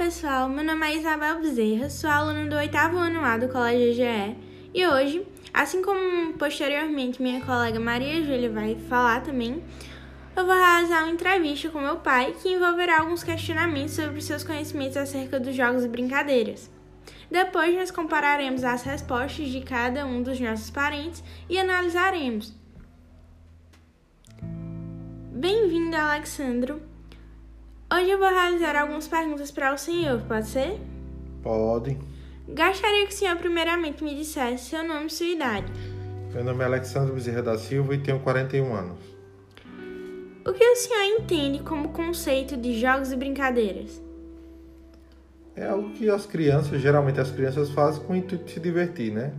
pessoal, meu nome é Isabel Bezerra, sou aluna do oitavo ano A do Colégio EGE e hoje, assim como posteriormente minha colega Maria Júlia vai falar também, eu vou realizar uma entrevista com meu pai que envolverá alguns questionamentos sobre seus conhecimentos acerca dos jogos e brincadeiras. Depois, nós compararemos as respostas de cada um dos nossos parentes e analisaremos. Bem-vindo, Alexandro. Hoje eu vou realizar algumas perguntas para o senhor, pode ser? Pode. Gostaria que o senhor primeiramente me dissesse seu nome e sua idade. Meu nome é Alexandre Bezerra da Silva e tenho 41 anos. O que o senhor entende como conceito de jogos e brincadeiras? É algo que as crianças, geralmente as crianças fazem com o intuito de se divertir, né?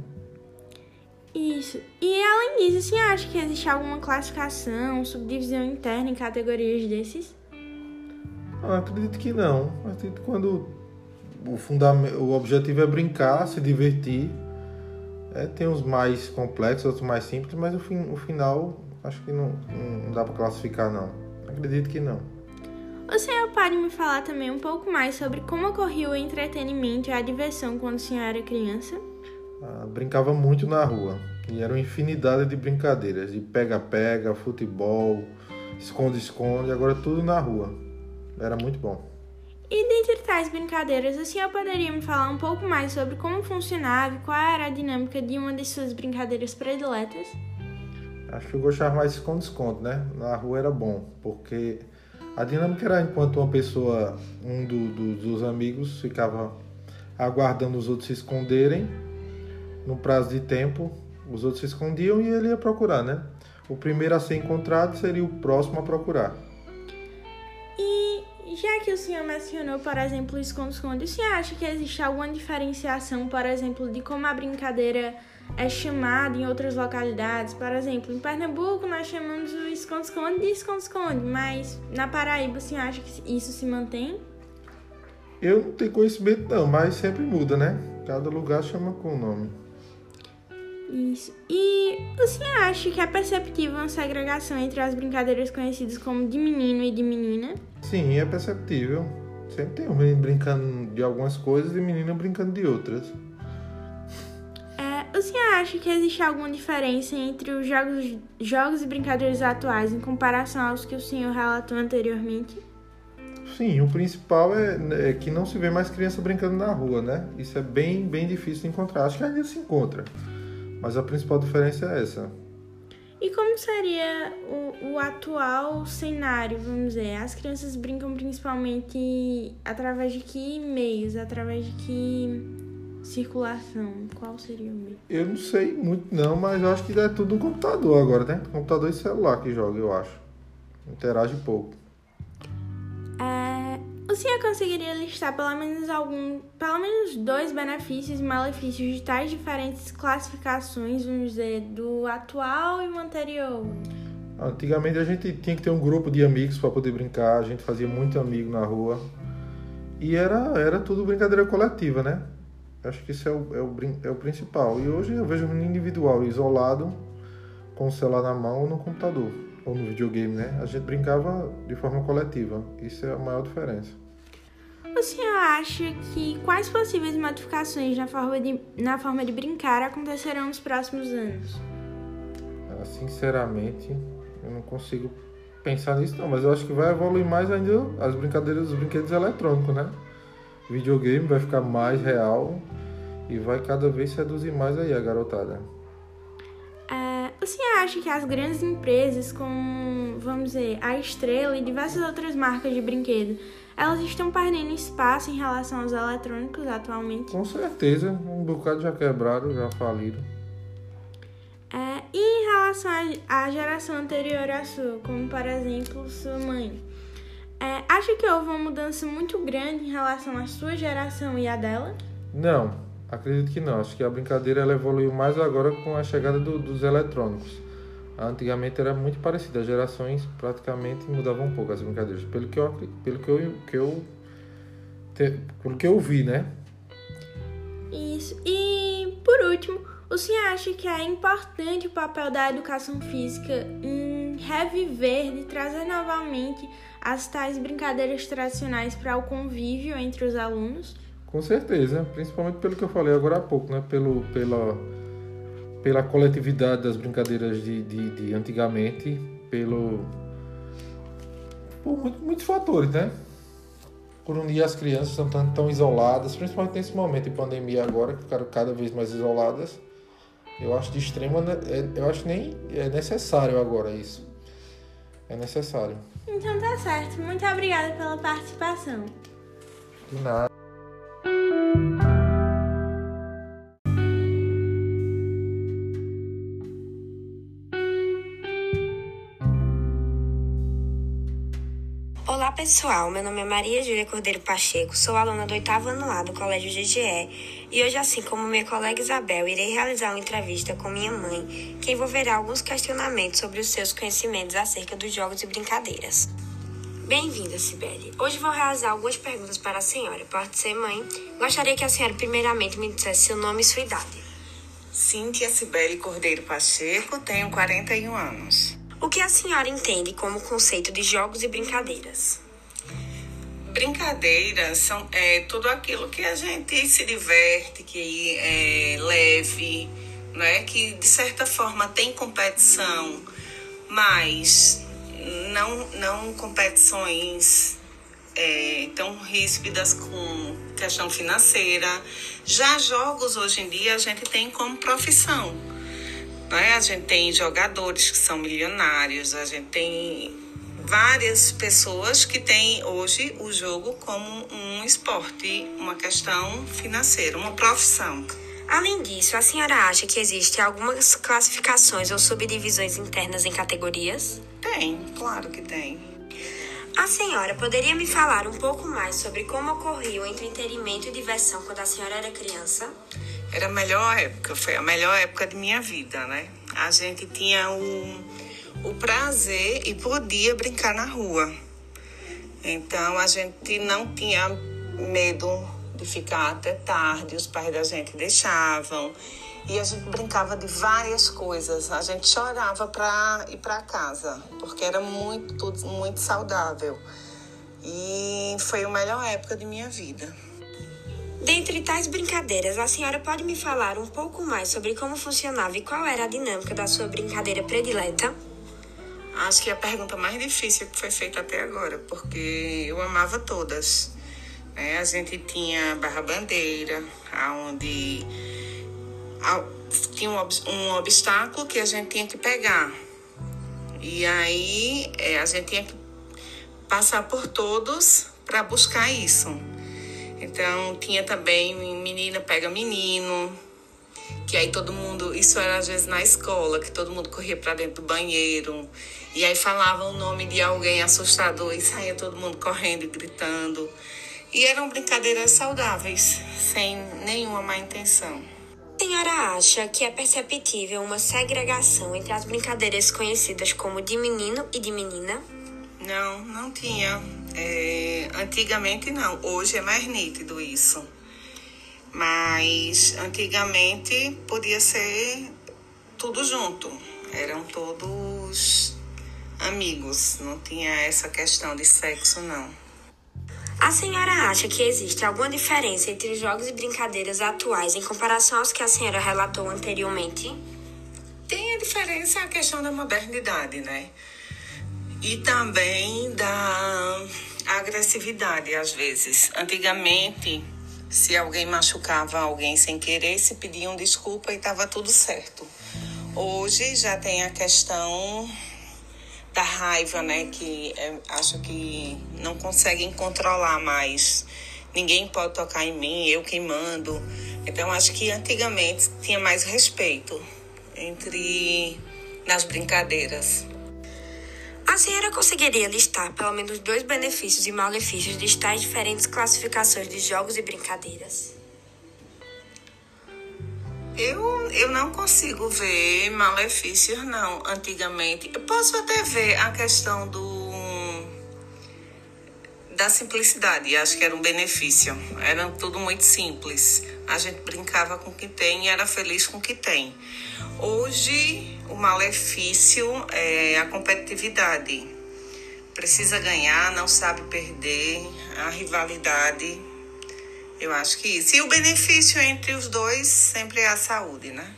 Isso. E além disso, o senhor acha que existe alguma classificação, subdivisão interna em categorias desses? Ah, acredito que não. Acredito que quando o, fundamento, o objetivo é brincar, se divertir. É, tem uns mais complexos, outros mais simples, mas o, fim, o final acho que não, não dá para classificar não. Acredito que não. O senhor pode me falar também um pouco mais sobre como ocorreu o entretenimento e a diversão quando o senhor era criança? Ah, brincava muito na rua e era uma infinidade de brincadeiras, de pega-pega, futebol, esconde-esconde, agora tudo na rua. Era muito bom. E dentre tais brincadeiras, o senhor poderia me falar um pouco mais sobre como funcionava e qual era a dinâmica de uma de suas brincadeiras prediletas? Acho que eu gostava mais de esconde-esconde, né? Na rua era bom, porque a dinâmica era enquanto uma pessoa, um do, do, dos amigos, ficava aguardando os outros se esconderem, no prazo de tempo, os outros se escondiam e ele ia procurar, né? O primeiro a ser encontrado seria o próximo a procurar. Senhor mencionou, por exemplo, o esconde-esconde, o senhor acha que existe alguma diferenciação, por exemplo, de como a brincadeira é chamada em outras localidades? Por exemplo, em Pernambuco nós chamamos o esconde-esconde de esconde-esconde, mas na Paraíba o senhor acha que isso se mantém? Eu não tenho conhecimento não, mas sempre muda, né? Cada lugar chama com o nome. Isso. E o senhor acha que é perceptível uma segregação entre as brincadeiras conhecidas como de menino e de menina? Sim, é perceptível. Sempre tem um menino brincando de algumas coisas e menina brincando de outras. É, o senhor acha que existe alguma diferença entre os jogos, jogos e brincadeiras atuais em comparação aos que o senhor relatou anteriormente? Sim, o principal é, é, que não se vê mais criança brincando na rua, né? Isso é bem, bem difícil de encontrar. Acho que ainda se encontra. Mas a principal diferença é essa. E como seria o, o, atual cenário, vamos dizer? As crianças brincam principalmente através de que meios? Através de que circulação? Qual seria o meio? Eu não sei muito não, mas eu acho que é tudo no computador agora, né? Computador e celular que joga, eu acho. Interage pouco. Senhor conseguiria listar pelo menos algum, pelo menos dois benefícios e malefícios de tais diferentes classificações, vamos dizer, do atual e o anterior? Antigamente a gente tinha que ter um grupo de amigos para poder brincar, a gente fazia muito amigo na rua. E era, era tudo brincadeira coletiva, né? Acho que isso é o, é o, é o principal. E hoje eu vejo um menino individual, isolado, com o celular na mão ou no computador ou no videogame, né? A gente brincava de forma coletiva. Isso é a maior diferença. O senhor acha que quais possíveis modificações na forma de, na forma de brincar acontecerão nos próximos anos? Ah, sinceramente, eu não consigo pensar nisso não, mas eu acho que vai evoluir mais ainda as brincadeiras dos brinquedos eletrônicos, né? O videogame vai ficar mais real e vai cada vez reduzir mais aí a garotada. Acha que as grandes empresas como, vamos dizer, a Estrela e diversas outras marcas de brinquedo elas estão perdendo espaço em relação aos eletrônicos atualmente? Com certeza, um bocado já quebraram, já faliram. É, e em relação à geração anterior à sua, como por exemplo sua mãe, é, acha que houve uma mudança muito grande em relação à sua geração e à dela? Não, acredito que não. Acho que a brincadeira ela evoluiu mais agora com a chegada do, dos eletrônicos. Antigamente era muito parecido, as gerações praticamente mudavam um pouco as brincadeiras, pelo que eu, pelo que eu, que eu, pelo que eu vi, né? Isso. E por último, o senhor acha que é importante o papel da educação física em reviver, de trazer novamente as tais brincadeiras tradicionais para o convívio entre os alunos? Com certeza, principalmente pelo que eu falei agora há pouco, né? Pelo, pela, pela coletividade das brincadeiras de, de, de antigamente, pelo por muitos fatores, né? Por unir as crianças estão tão, tão isoladas, principalmente nesse momento de pandemia agora, que ficaram cada vez mais isoladas. Eu acho de extrema, é, eu acho nem é necessário agora isso. É necessário. Então tá certo. Muito obrigada pela participação. De nada. Pessoal, meu nome é Maria Júlia Cordeiro Pacheco, sou aluna do oitavo ano A do Colégio GGE e hoje, assim como minha colega Isabel, irei realizar uma entrevista com minha mãe que envolverá alguns questionamentos sobre os seus conhecimentos acerca dos jogos e brincadeiras. Bem-vinda, Sibeli. Hoje vou realizar algumas perguntas para a senhora. Pode ser, mãe? Gostaria que a senhora primeiramente me dissesse seu nome e sua idade. Cíntia Sibeli Cordeiro Pacheco, tenho 41 anos. O que a senhora entende como conceito de jogos e brincadeiras? Brincadeiras são é, tudo aquilo que a gente se diverte, que é leve, né? que de certa forma tem competição, mas não, não competições é, tão ríspidas com questão financeira. Já jogos hoje em dia a gente tem como profissão. Né? A gente tem jogadores que são milionários, a gente tem várias pessoas que têm hoje o jogo como um esporte, uma questão financeira, uma profissão. Além disso, a senhora acha que existem algumas classificações ou subdivisões internas em categorias? Tem, claro que tem. A senhora poderia me falar um pouco mais sobre como ocorria o entretenimento e diversão quando a senhora era criança? Era a melhor época, foi a melhor época de minha vida, né? A gente tinha o o prazer e podia brincar na rua. Então a gente não tinha medo de ficar até tarde, os pais da gente deixavam. E a gente brincava de várias coisas. A gente chorava para ir para casa, porque era muito, muito saudável. E foi a melhor época de minha vida. Dentre tais brincadeiras, a senhora pode me falar um pouco mais sobre como funcionava e qual era a dinâmica da sua brincadeira predileta? Acho que é a pergunta mais difícil que foi feita até agora, porque eu amava todas. É, a gente tinha barra bandeira, onde tinha um, obstáculo que a gente tinha que pegar. E aí é, a gente tinha que passar por todos para buscar isso. Então tinha também menina pega menino, que aí todo mundo, isso era às vezes na escola, que todo mundo corria para dentro do banheiro. E aí falava o nome de alguém assustador e saía todo mundo correndo e gritando. E eram brincadeiras saudáveis, sem nenhuma má intenção. A senhora acha que é perceptível uma segregação entre as brincadeiras conhecidas como de menino e de menina? Não, não tinha. É, antigamente não. Hoje é mais nítido isso. Mas antigamente podia ser tudo junto. Eram todos amigos, não tinha essa questão de sexo, não. A senhora acha que existe alguma diferença entre os jogos e brincadeiras atuais em comparação aos que a senhora relatou anteriormente? Tem a diferença a questão da modernidade, né? E também da agressividade, às vezes. Antigamente, se alguém machucava alguém sem querer, se pediam desculpa e estava tudo certo. Hoje já tem a questão da raiva, né? Que é, acho que não conseguem controlar mais. Ninguém pode tocar em mim, eu quem mando. Então acho que antigamente tinha mais respeito entre nas brincadeiras. A senhora conseguiria listar pelo menos dois benefícios e malefícios de tais diferentes classificações de jogos e brincadeiras? Eu, eu não consigo ver malefícios, não, antigamente. Eu posso até ver a questão do da simplicidade, acho que era um benefício. Era tudo muito simples. A gente brincava com o que tem e era feliz com o que tem. Hoje, o malefício é a competitividade. Precisa ganhar, não sabe perder, a rivalidade. Eu acho que isso. E o benefício entre os dois sempre é a saúde, né?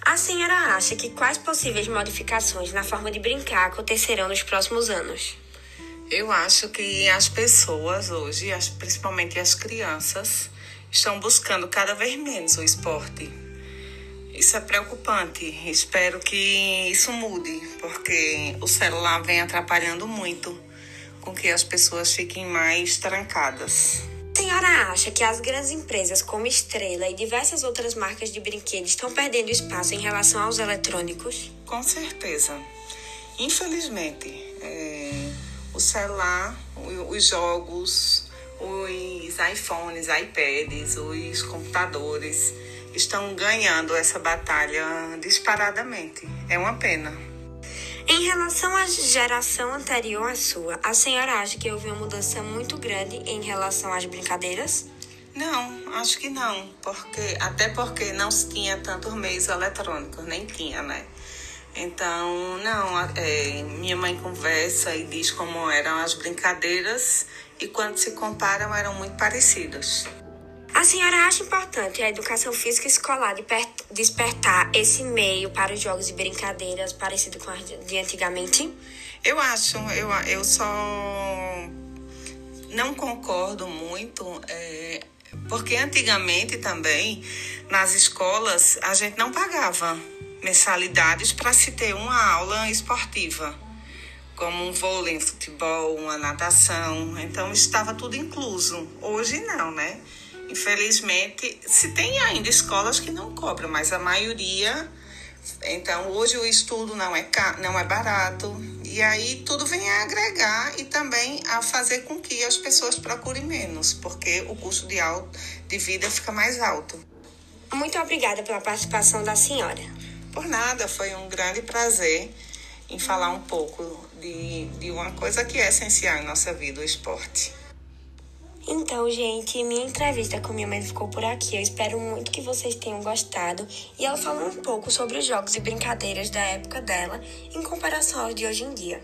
A senhora acha que quais possíveis modificações na forma de brincar acontecerão nos próximos anos? Eu acho que as pessoas hoje, principalmente as crianças, estão buscando cada vez menos o esporte. Isso é preocupante. Espero que isso mude, porque o celular vem atrapalhando muito com que as pessoas fiquem mais trancadas. A senhora acha que as grandes empresas como Estrela e diversas outras marcas de brinquedos estão perdendo espaço em relação aos eletrônicos? Com certeza. Infelizmente, o celular, os jogos, os iPhones, iPads, os computadores estão ganhando essa batalha disparadamente. É uma pena. Em relação à geração anterior à sua, a senhora acha que houve uma mudança muito grande em relação às brincadeiras? Não, acho que não, porque até porque não se tinha tantos meios eletrônicos, nem tinha, né? Então, não, é, minha mãe conversa e diz como eram as brincadeiras e quando se comparam eram muito parecidas. A senhora acha importante a educação física escolar de despertar esse meio para os jogos e brincadeiras parecido com as de antigamente? Eu acho, eu, eu só não concordo muito, é, porque antigamente também nas escolas a gente não pagava mensalidades para se ter uma aula esportiva, como um vôlei, um futebol, uma natação, então estava tudo incluso. Hoje não, né? Infelizmente, se tem ainda escolas que não cobram, mas a maioria. Então, hoje o estudo não é, não é barato. E aí tudo vem a agregar e também a fazer com que as pessoas procurem menos, porque o custo de, alto, de vida fica mais alto. Muito obrigada pela participação da senhora. Por nada, foi um grande prazer em falar um pouco de, de uma coisa que é essencial em nossa vida, o esporte. Então, gente, minha entrevista com minha mãe ficou por aqui. Eu espero muito que vocês tenham gostado. E ela falou um pouco sobre os jogos e brincadeiras da época dela em comparação aos de hoje em dia.